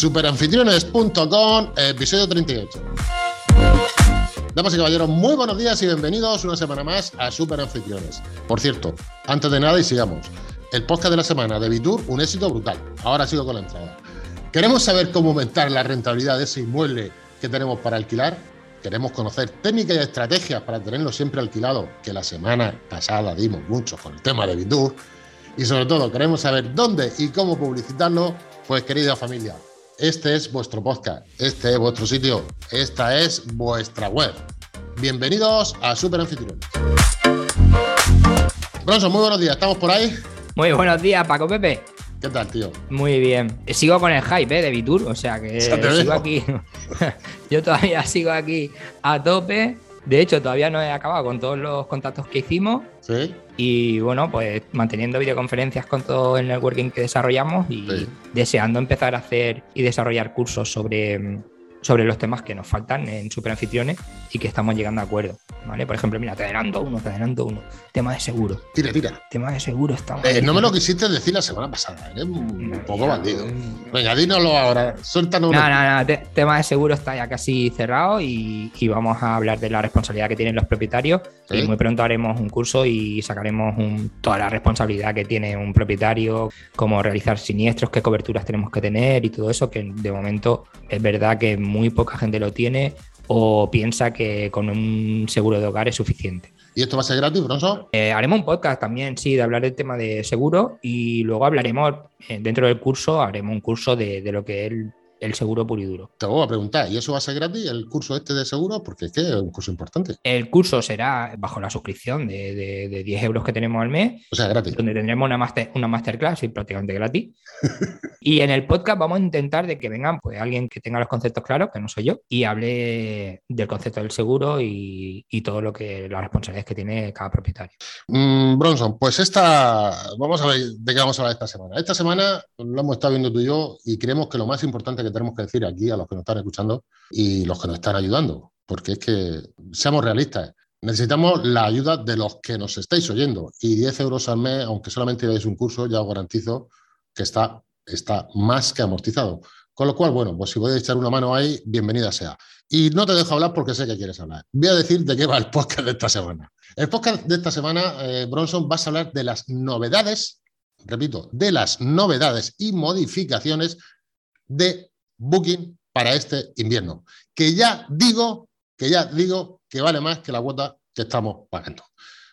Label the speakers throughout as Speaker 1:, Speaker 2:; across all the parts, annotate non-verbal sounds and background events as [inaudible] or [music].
Speaker 1: Superanfitriones.com, episodio 38. Damas y caballeros, muy buenos días y bienvenidos una semana más a Superanfitriones. Por cierto, antes de nada y sigamos, el podcast de la semana de Bitur, un éxito brutal. Ahora sigo con la entrada. ¿Queremos saber cómo aumentar la rentabilidad de ese inmueble que tenemos para alquilar? Queremos conocer técnicas y estrategias para tenerlo siempre alquilado, que la semana pasada dimos mucho con el tema de Bitur. Y sobre todo, queremos saber dónde y cómo publicitarlo. Pues querida familia, este es vuestro podcast, este es vuestro sitio, esta es vuestra web. Bienvenidos a Super Anfitriones. Bronson, muy buenos días, ¿estamos por ahí?
Speaker 2: Muy buenos días, Paco Pepe.
Speaker 1: ¿Qué tal, tío?
Speaker 2: Muy bien. Sigo con el hype ¿eh? de Vitur, o sea que sigo aquí. [laughs] Yo todavía sigo aquí a tope. De hecho, todavía no he acabado con todos los contactos que hicimos.
Speaker 1: Sí.
Speaker 2: Y bueno, pues manteniendo videoconferencias con todo el networking que desarrollamos y
Speaker 1: Sí.
Speaker 2: deseando empezar a hacer y desarrollar cursos sobre, sobre los temas que nos faltan en Superanfitriones y que estamos llegando a acuerdo. ¿vale? Por ejemplo, mira, te adelanto uno, te adelanto uno. Tema de seguro.
Speaker 1: Tira, tira.
Speaker 2: Tema de seguro está
Speaker 1: Eh, no me lo quisiste decir la semana pasada, eres un
Speaker 2: No,
Speaker 1: poco bandido. Venga, dínoslo ahora, suéltanos.
Speaker 2: No, no, no. te- tema de seguro está ya casi cerrado y, y vamos a hablar de la responsabilidad que tienen los propietarios.
Speaker 1: Sí.
Speaker 2: Y muy pronto haremos un curso y sacaremos un- toda la responsabilidad que tiene un propietario, cómo realizar siniestros, qué coberturas tenemos que tener y todo eso, que de momento es verdad que muy poca gente lo tiene o piensa que con un seguro de hogar es suficiente.
Speaker 1: ¿Y esto va a ser gratis, Bronson?
Speaker 2: Eh, haremos un podcast también, sí, de hablar del tema de seguro y luego hablaremos, eh, dentro del curso, haremos un curso de, de lo que es el, seguro puro y duro.
Speaker 1: Te voy a preguntar, ¿y eso va a ser gratis, el curso este de seguro? Porque es que es un curso importante.
Speaker 2: El curso será bajo la suscripción de, de- de 10 euros que tenemos al mes,
Speaker 1: O sea, gratis.
Speaker 2: donde tendremos una, master, una masterclass y prácticamente gratis. [laughs] y en el podcast vamos a intentar de que vengan pues, alguien que tenga los conceptos claros, que no soy yo, y hable del concepto del seguro y, y todo lo que las responsabilidades que tiene cada propietario.
Speaker 1: Mm, Bronson, pues esta, vamos a ver de qué vamos a hablar esta semana. Esta semana lo hemos estado viendo tú y yo y creemos que lo más importante que tenemos que decir aquí a los que nos están escuchando y los que nos están ayudando, porque es que seamos realistas, necesitamos la ayuda de los que nos estáis oyendo y 10 euros al mes, aunque solamente dais un curso, ya os garantizo que está, está más que amortizado. Con lo cual, bueno, pues si podéis echar una mano ahí, bienvenida sea. Y no te dejo hablar porque sé que quieres hablar. Voy a decir de qué va el podcast de esta semana. El podcast de esta semana, eh, Bronson, vas a hablar de las novedades, repito, de las novedades y modificaciones de Booking para este invierno. Que ya digo, que ya digo que vale más que la cuota que estamos pagando.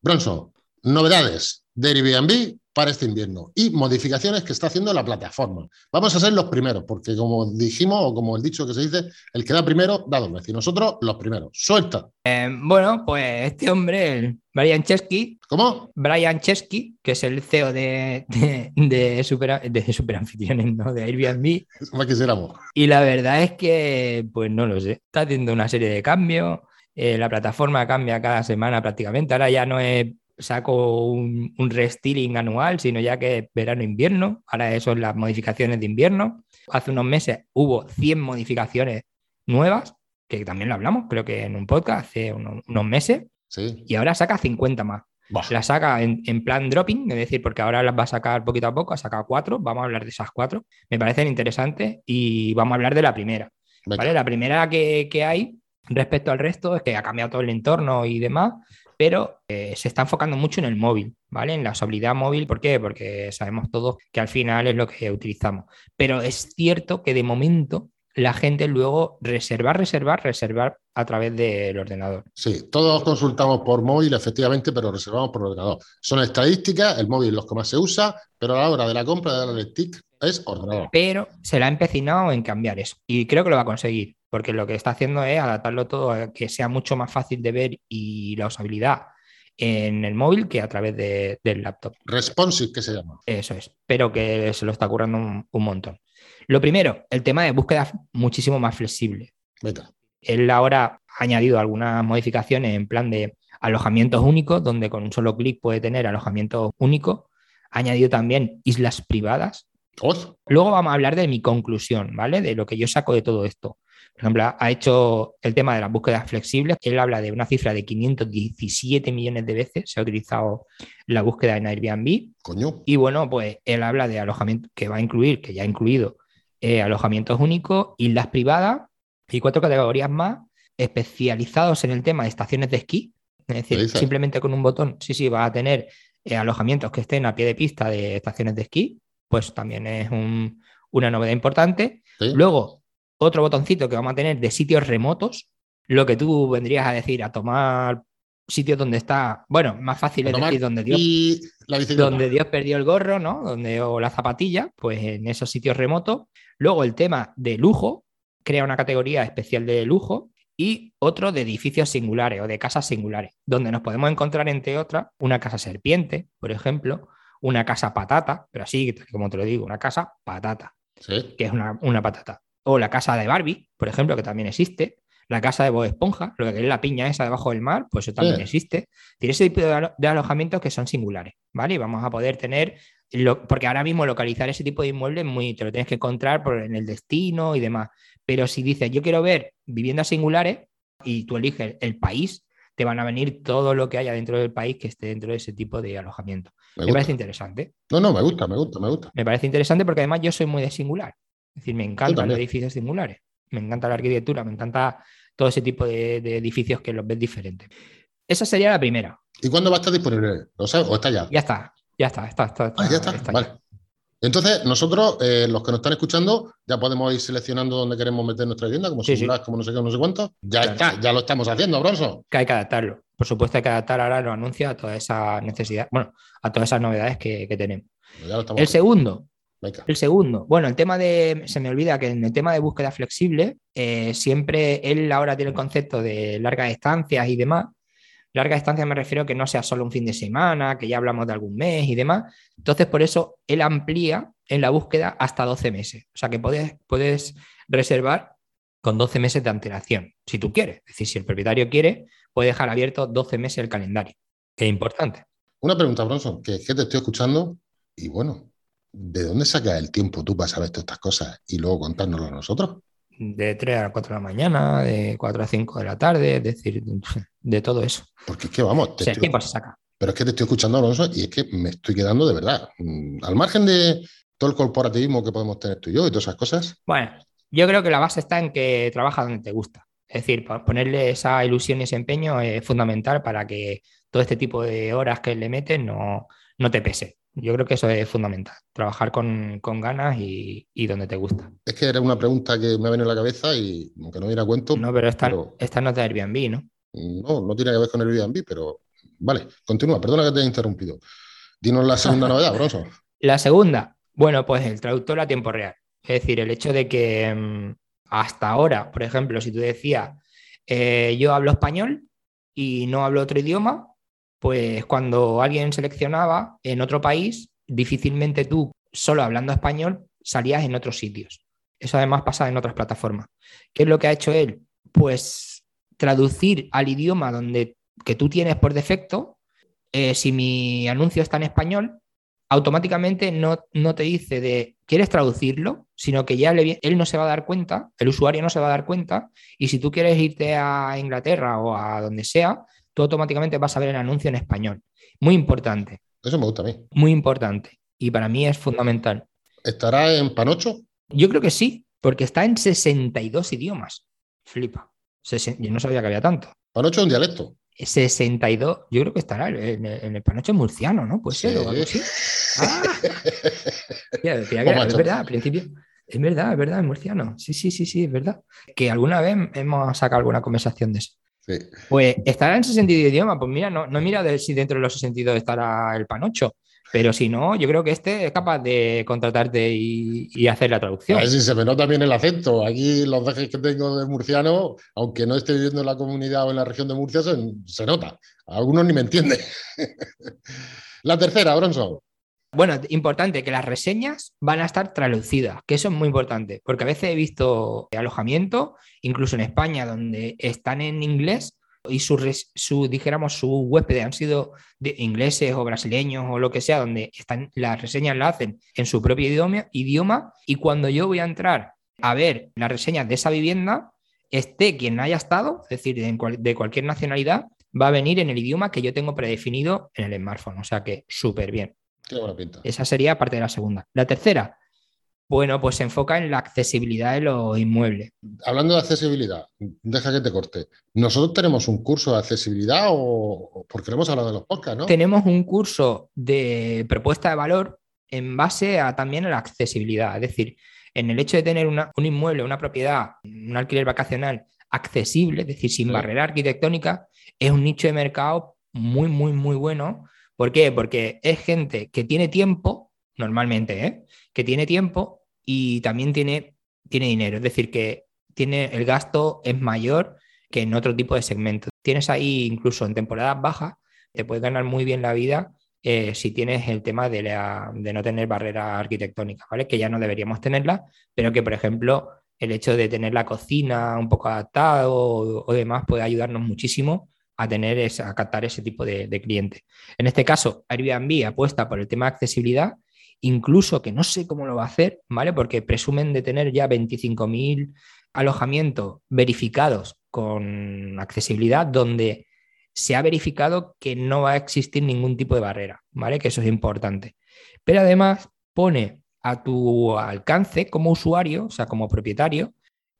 Speaker 1: Bronson, novedades de Airbnb para este invierno y modificaciones que está haciendo la plataforma. Vamos a ser los primeros, porque como dijimos, o como el dicho que se dice, el que da primero da dos veces. Y nosotros los primeros. Suelta.
Speaker 2: Eh, bueno, pues este hombre, el Brian Chesky,
Speaker 1: ¿Cómo?
Speaker 2: Brian Chesky, que es el CEO de, de, de, super, de Superanfitriones, ¿no? de Airbnb,
Speaker 1: Más quisiéramos.
Speaker 2: y la verdad es que, pues no lo sé, está haciendo una serie de cambios, eh, la plataforma cambia cada semana prácticamente, ahora ya no es saco un, un restyling anual, sino ya que es verano-invierno, ahora eso son las modificaciones de invierno, hace unos meses hubo 100 modificaciones nuevas, que también lo hablamos, creo que en un podcast hace unos, unos meses,
Speaker 1: Sí.
Speaker 2: y ahora saca 50 más.
Speaker 1: Bah.
Speaker 2: La saca en, en plan dropping, es decir, porque ahora las va a sacar poquito a poco, ha sacado cuatro, vamos a hablar de esas cuatro, me parecen interesantes y vamos a hablar de la primera.
Speaker 1: Venga.
Speaker 2: ¿vale? La primera que, que hay respecto al resto es que ha cambiado todo el entorno y demás, pero eh, se está enfocando mucho en el móvil, ¿vale? En la usabilidad móvil, ¿por qué? Porque sabemos todos que al final es lo que utilizamos. Pero es cierto que de momento la gente luego reservar, reservar, reservar a través del ordenador.
Speaker 1: Sí, todos consultamos por móvil, efectivamente, pero reservamos por ordenador. Son estadísticas, el móvil es lo que más se usa, pero a la hora de la compra de darle tic es ordenador.
Speaker 2: pero se la ha empecinado en cambiar eso. Y creo que lo va a conseguir, porque lo que está haciendo es adaptarlo todo a que sea mucho más fácil de ver y la usabilidad en el móvil que a través de- del laptop.
Speaker 1: Responsive, que se llama.
Speaker 2: Eso es, pero que se lo está currando un, un montón. Lo primero, el tema de búsqueda muchísimo más flexible.
Speaker 1: Venga.
Speaker 2: Él ahora ha añadido algunas modificaciones en plan de alojamientos únicos, donde con un solo clic puede tener alojamientos únicos. Ha añadido también islas privadas.
Speaker 1: Hoz.
Speaker 2: Luego vamos a hablar de mi conclusión, ¿vale? De lo que yo saco de todo esto. Por ejemplo, ha hecho el tema de las búsquedas flexibles. Él habla de una cifra de 517 millones de veces se ha utilizado la búsqueda en Airbnb.
Speaker 1: Coño.
Speaker 2: Y bueno, pues él habla de alojamiento que va a incluir, que ya ha incluido eh, alojamientos únicos, islas privadas y cuatro categorías más especializados en el tema de estaciones de esquí. Es decir, simplemente con un botón, sí, sí, va a tener eh, alojamientos que estén a pie de pista de estaciones de esquí, pues también es una novedad importante. Luego, otro botoncito que vamos a tener de sitios remotos, lo que tú vendrías a decir, a tomar sitios donde está, bueno, más fácil es decir donde Dios, donde Dios perdió el gorro, ¿no? Donde, o la zapatilla, pues en esos sitios remotos. Luego el tema de lujo, crea una categoría especial de lujo y otro de edificios singulares o de casas singulares, donde nos podemos encontrar, entre otras, una casa serpiente, por ejemplo, una casa patata, pero así como te lo digo, una casa patata, que es una, una, patata. O la casa de Barbie, por ejemplo, que también existe, la casa de Bob Esponja, lo que es la piña esa debajo del mar, pues eso también existe. Tiene ese tipo de, alojamientos que son singulares, ¿vale? Y vamos a poder tener, porque ahora mismo localizar ese tipo de inmuebles muy, te lo tienes que encontrar por, en el destino y demás. Pero si dices, yo quiero ver viviendas singulares y tú eliges el país, te van a venir todo lo que haya dentro del país que esté dentro de ese tipo de alojamiento. Me, parece interesante.
Speaker 1: No, no, me gusta, me gusta, me gusta.
Speaker 2: Me parece interesante porque además yo soy muy de singular. Es decir, me encantan los edificios singulares. Me encanta la arquitectura, me encanta todo ese tipo de, edificios que los ves diferentes. Esa sería la primera.
Speaker 1: ¿Y cuándo va a estar disponible? ¿Lo sabes? ¿O está ya?
Speaker 2: Ya está, ya está, está, está,
Speaker 1: ah, ya está, vale. Entonces, nosotros, eh, los que nos están escuchando, ya podemos ir seleccionando dónde queremos meter nuestra tienda, como si como no sé qué, no sé cuánto. Ya está, ya lo estamos haciendo, Bronson.
Speaker 2: Que hay que adaptarlo. Por supuesto, hay que adaptar ahora los anuncios a toda esa necesidad, bueno, a todas esas novedades que, tenemos. El segundo, el segundo, bueno, el tema de, se me olvida que en el tema de búsqueda flexible, eh, siempre él ahora tiene el concepto de largas distancias y demás. Larga distancia me refiero a que no sea solo un fin de semana, que ya hablamos de algún mes y demás. Entonces, por eso él amplía en la búsqueda hasta 12 meses. O sea que puedes, puedes reservar con 12 meses de antelación, si tú quieres. Es decir, si el propietario quiere, puede dejar abierto 12 meses el calendario, que es importante.
Speaker 1: Una pregunta, Bronson, que es que te estoy escuchando y bueno, ¿de dónde sacas el tiempo tú para saber todas estas cosas y luego contárnoslo a nosotros?
Speaker 2: De 3 a 4 de la mañana, de 4 a 5 de la tarde, es decir, de todo eso.
Speaker 1: Porque es que vamos,
Speaker 2: te estoy... tiempo se saca.
Speaker 1: Pero es que te estoy escuchando, Alonso, y es que me estoy quedando de verdad. Mm, al margen de todo el corporativismo que podemos tener tú y yo y todas esas cosas.
Speaker 2: Bueno, yo creo que la base está en que trabaja donde te gusta. Es decir, ponerle esa ilusión y ese empeño es fundamental para que todo este tipo de horas que le metes no, no te pese. Yo creo que eso es fundamental, trabajar con, ganas y, donde te gusta.
Speaker 1: Es que era una pregunta que me ha venido a la cabeza y aunque no viene a cuento.
Speaker 2: No, pero esta, esta no es de Airbnb, ¿no?
Speaker 1: No, no tiene que ver con Airbnb, pero vale, continúa, perdona que te haya interrumpido. Dinos la segunda [laughs] novedad, Bronson.
Speaker 2: La segunda, bueno, pues el traductor a tiempo real. Es decir, el hecho de que mm, hasta ahora, por ejemplo, si tú decías, eh, yo hablo español y no hablo otro idioma, pues cuando alguien seleccionaba en otro país, difícilmente tú, solo hablando español, salías en otros sitios. Eso además pasa en otras plataformas. ¿Qué es lo que ha hecho él? Pues traducir al idioma donde, que tú tienes por defecto. Eh, si mi anuncio está en español, automáticamente no, no, te dice de quieres traducirlo, sino que ya él no se va a dar cuenta, el usuario no se va a dar cuenta, y si tú quieres irte a Inglaterra o a donde sea, tú automáticamente vas a ver el anuncio en español. Muy importante.
Speaker 1: Eso me gusta a mí.
Speaker 2: Muy importante. Y para mí es fundamental.
Speaker 1: ¿Estará en Panocho?
Speaker 2: Yo creo que sí, porque está en 62 idiomas. Flipa. Yo no sabía que había tanto.
Speaker 1: Panocho es un dialecto.
Speaker 2: 62, yo creo que estará en, el panocho murciano, ¿no? Puede ser, o algo así. Ah. [laughs] es verdad, al principio. Es verdad, es verdad, es murciano. Sí, sí, sí, sí, es verdad. Que alguna vez hemos sacado alguna conversación de eso. Pues estará en 62 idiomas. Pues mira, no, no mira de si dentro de los 62 estará el panocho. Pero si no, yo creo que este es capaz de contratarte y, hacer la traducción.
Speaker 1: A ver si se me nota bien el acento. Aquí los dejes que tengo de murciano, aunque no esté viviendo en la comunidad o en la región de Murcia, se, nota. Algunos ni me entienden. [laughs] la tercera, Bronson.
Speaker 2: Bueno, importante que las reseñas van a estar traducidas, que eso es muy importante, porque a veces he visto alojamiento, incluso en España, donde están en inglés y su, su dijéramos, su huésped han sido de ingleses o brasileños o lo que sea, donde están, las reseñas las hacen en su propio idioma, idioma y cuando yo voy a entrar a ver las reseñas de esa vivienda, esté quien haya estado, es decir, de, de cualquier nacionalidad, va a venir en el idioma que yo tengo predefinido en el smartphone, o sea que súper bien. Esa sería parte de la segunda. La tercera, Bueno, pues se enfoca en la accesibilidad de los inmuebles.
Speaker 1: Hablando de accesibilidad, deja que te corte. ¿Nosotros tenemos un curso de accesibilidad o porque hemos hablado de los podcasts, no?
Speaker 2: Tenemos un curso de propuesta de valor en base a también a la accesibilidad. Es decir, en el hecho de tener un inmueble, una propiedad, un alquiler vacacional accesible, es decir, sin barrera arquitectónica, es un nicho de mercado muy, muy, muy bueno. ¿Por qué? Porque es gente que tiene tiempo, normalmente, ¿eh? que tiene tiempo y también tiene, tiene dinero, es decir, que tiene, el gasto es mayor que en otro tipo de segmentos. Tienes ahí incluso en temporadas bajas, te puedes ganar muy bien la vida eh, si tienes el tema de, de no tener barrera arquitectónica, ¿vale? Que ya no deberíamos tenerla, pero que, por ejemplo, el hecho de tener la cocina un poco adaptada o, demás puede ayudarnos muchísimo a tener a captar ese tipo de, de clientes. En este caso, Airbnb apuesta por el tema de accesibilidad incluso que no sé cómo lo va a hacer, ¿vale? Porque presumen de tener ya 25.000 alojamientos verificados con accesibilidad, donde se ha verificado que no va a existir ningún tipo de barrera, ¿vale? Que eso es importante. Pero además pone a tu alcance como usuario, o sea, como propietario,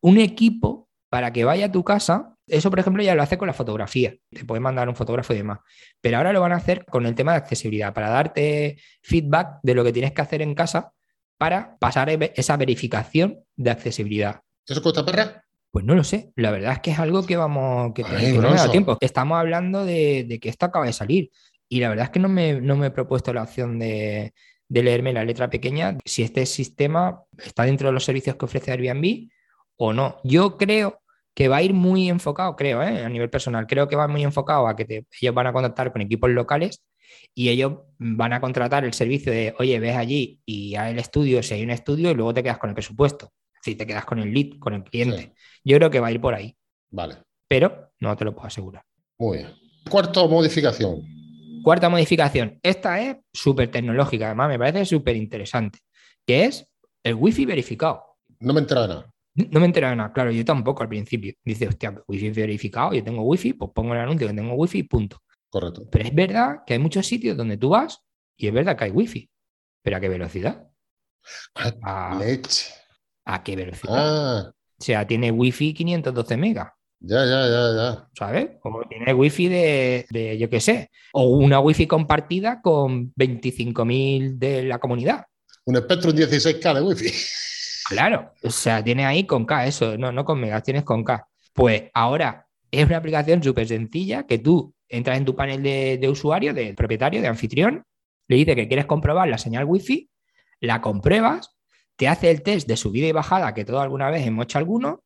Speaker 2: un equipo para que vaya a tu casa eso, por ejemplo, ya lo hace con la fotografía. Te puede mandar un fotógrafo y demás. Pero ahora lo van a hacer con el tema de accesibilidad, para darte feedback de lo que tienes que hacer en casa para pasar esa verificación de accesibilidad.
Speaker 1: ¿Eso cuesta perra?
Speaker 2: Pues no lo sé. La verdad es que es algo que vamos, que, no me da tiempo. Estamos hablando de, que esto acaba de salir. Y la verdad es que no me, no me he propuesto la opción de, de leerme la letra pequeña si este sistema está dentro de los servicios que ofrece Airbnb o no. Yo creo que va a ir muy enfocado, creo, ¿eh? a nivel personal, creo que va muy enfocado a que ellos van a contactar con equipos locales y ellos van a contratar el servicio de, oye, ves allí y el estudio, si hay un estudio, y luego te quedas con el presupuesto. Si te quedas con el lead, con el cliente. Yo creo que va a ir por ahí.
Speaker 1: Vale.
Speaker 2: Pero no te lo puedo asegurar.
Speaker 1: Muy bien. Cuarta modificación.
Speaker 2: Cuarta modificación. Esta es súper tecnológica, además me parece súper interesante, que es el wifi verificado.
Speaker 1: No me entera nada.
Speaker 2: No me enterado de nada, claro, yo tampoco al principio. Dice, hostia, wifi verificado, yo tengo wifi, pues pongo el anuncio que tengo wifi, punto.
Speaker 1: Correcto.
Speaker 2: Pero es verdad que hay muchos sitios donde tú vas y es verdad que hay wifi. ¿Pero a qué velocidad?
Speaker 1: A, leche.
Speaker 2: ¿A qué velocidad? Ah. O sea, tiene wifi 512 megas.
Speaker 1: Ya, ya, ya, ya.
Speaker 2: ¿Sabes? O tiene wifi de, de yo qué sé. O una wifi compartida con 25.000 de la comunidad.
Speaker 1: Un Spectrum 16K de wifi.
Speaker 2: Claro, o sea, tiene ahí con K eso, no, no con megas, tienes con K. Pues ahora es una aplicación súper sencilla que tú entras en tu panel de, usuario, de propietario, de anfitrión, le dices que quieres comprobar la señal wifi, la compruebas, te hace el test de subida y bajada que todo alguna vez hemos hecho alguno.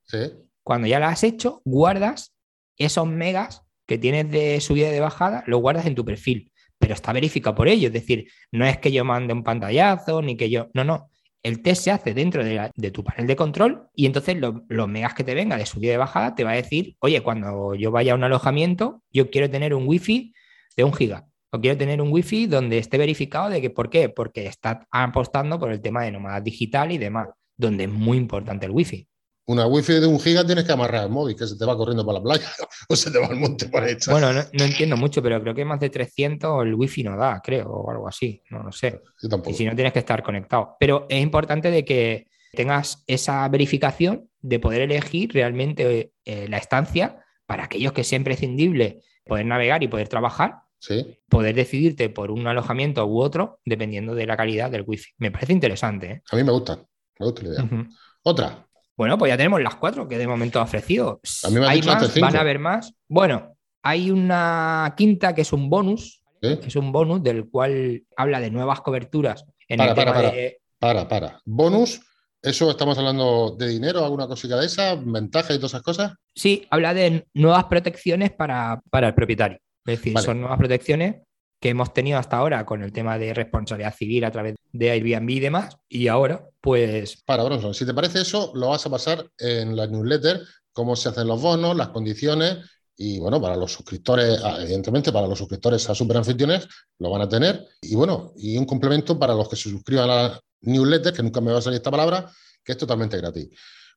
Speaker 2: Cuando ya la has hecho, guardas esos megas que tienes de subida y de bajada, los guardas en tu perfil, pero está verificado por ello. Es decir, no es que yo mande un pantallazo ni que yo. No, no el test se hace dentro de, tu panel de control y entonces los megas que te venga de subida y de bajada te va a decir, oye, cuando yo vaya a un alojamiento, yo quiero tener un wifi de un giga o quiero tener un wifi donde esté verificado de que, ¿por qué? Porque está apostando por el tema de nómada digital y demás, donde es muy importante el wifi
Speaker 1: una wifi de un giga tienes que amarrar el móvil, que se te va corriendo para la playa [laughs] o se te va al monte para echar.
Speaker 2: Bueno, no, entiendo mucho, pero creo que más de 300 el wifi no da, creo, o algo así, no lo sé. Y si no tienes que estar conectado. Pero es importante de que tengas esa verificación de poder elegir realmente eh, la estancia para aquellos que sea imprescindible poder navegar y poder trabajar.
Speaker 1: Sí.
Speaker 2: Poder decidirte por un alojamiento u otro dependiendo de la calidad del wifi. Me parece interesante. ¿eh?
Speaker 1: A mí me gusta, me gusta la idea. Otra,
Speaker 2: bueno, pues ya tenemos las cuatro que de momento ha ofrecido. ¿Hay más? ¿Van a haber más? Bueno, hay una quinta que es un bonus, es un bonus del cual habla de nuevas coberturas en
Speaker 1: para,
Speaker 2: el
Speaker 1: para,
Speaker 2: tema
Speaker 1: para,
Speaker 2: de...
Speaker 1: para, para. Bonus, ¿eso estamos hablando de dinero, alguna cosita de esa, ventaja y todas esas cosas?
Speaker 2: Sí, habla de nuevas protecciones para, el propietario. Es decir, son nuevas protecciones que hemos tenido hasta ahora con el tema de responsabilidad civil a través de Airbnb y demás, y ahora, pues...
Speaker 1: Para Bronson, si te parece eso, lo vas a pasar en la newsletter, cómo se hacen los bonos, las condiciones, y bueno, para los suscriptores, ah, evidentemente, para los suscriptores a Superanfitriones, lo van a tener, y bueno, y un complemento para los que se suscriban a la newsletter, que nunca me va a salir esta palabra, que es totalmente gratis.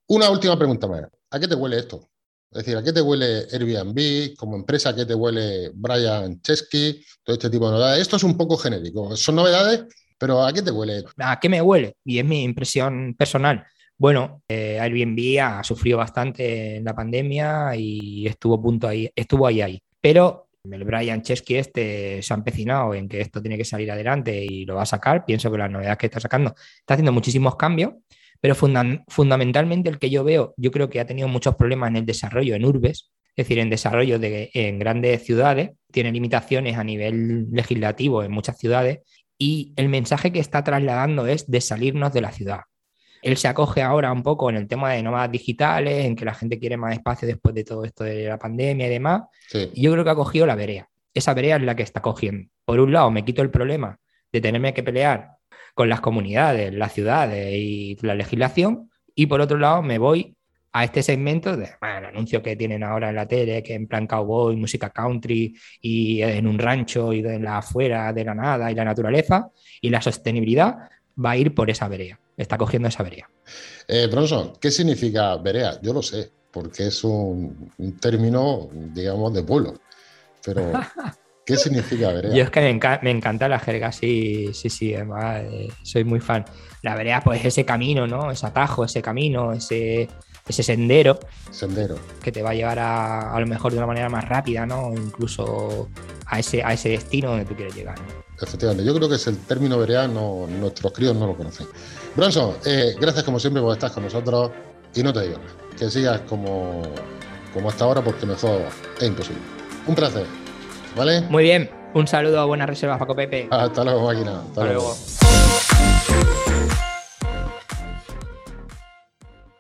Speaker 1: Una última pregunta más. ¿A qué te huele esto? Es decir, ¿a qué te huele Airbnb como empresa? ¿A qué te huele Brian Chesky? Todo este tipo de novedades. Esto es un poco genérico. Son novedades Pero ¿a qué te huele?
Speaker 2: ¿A qué me huele? Y es mi impresión personal. Bueno, eh, Airbnb ha sufrido bastante en la pandemia y estuvo, punto ahí, estuvo ahí ahí. Pero el Brian Chesky este se ha empecinado en que esto tiene que salir adelante y lo va a sacar. Pienso que las novedades que está sacando está haciendo muchísimos cambios, pero fundamentalmente el que yo veo, yo creo que ha tenido muchos problemas en el desarrollo en urbes, es decir, en desarrollo de, en grandes ciudades, tiene limitaciones a nivel legislativo en muchas ciudades y el mensaje que está trasladando es de salirnos de la ciudad. Él se acoge ahora un poco en el tema de nómadas digitales, en que la gente quiere más espacio después de todo esto de la pandemia y demás. Y yo creo que ha cogido la verea. Esa verea es la que está cogiendo. Por un lado, me quito el problema de tenerme que pelear con las comunidades, las ciudades y la legislación. Y por otro lado, me voy a este segmento de bueno, que tienen ahora en la tele, que en plan cowboy, música country y en un rancho y en la afuera de la nada y la naturaleza y la sostenibilidad va a ir por esa verea está cogiendo esa verea.
Speaker 1: Eh, Bronson, ¿qué significa verea? Yo lo sé, porque es un, término, digamos, de pueblo. Pero, [laughs] ¿qué significa verea?
Speaker 2: Yo es que me, encanta la jerga, sí, sí, sí, además, eh, soy muy fan. La verea, pues ese camino, ¿no? Ese atajo, ese camino, ese, ese sendero.
Speaker 1: Sendero.
Speaker 2: Que te va a llevar a, a lo mejor de una manera más rápida, ¿no? Incluso a ese, a ese destino donde tú quieres llegar.
Speaker 1: Efectivamente, yo creo que es el término verea, no, nuestros críos no lo conocen. Bronson, eh, gracias como siempre por estar con nosotros y no te digo que sigas como, como hasta ahora porque mejor es imposible. Un placer, ¿vale?
Speaker 2: Muy bien, un saludo, buenas reservas Paco Pepe. [laughs]
Speaker 1: Hasta luego, máquina. Hasta, luego.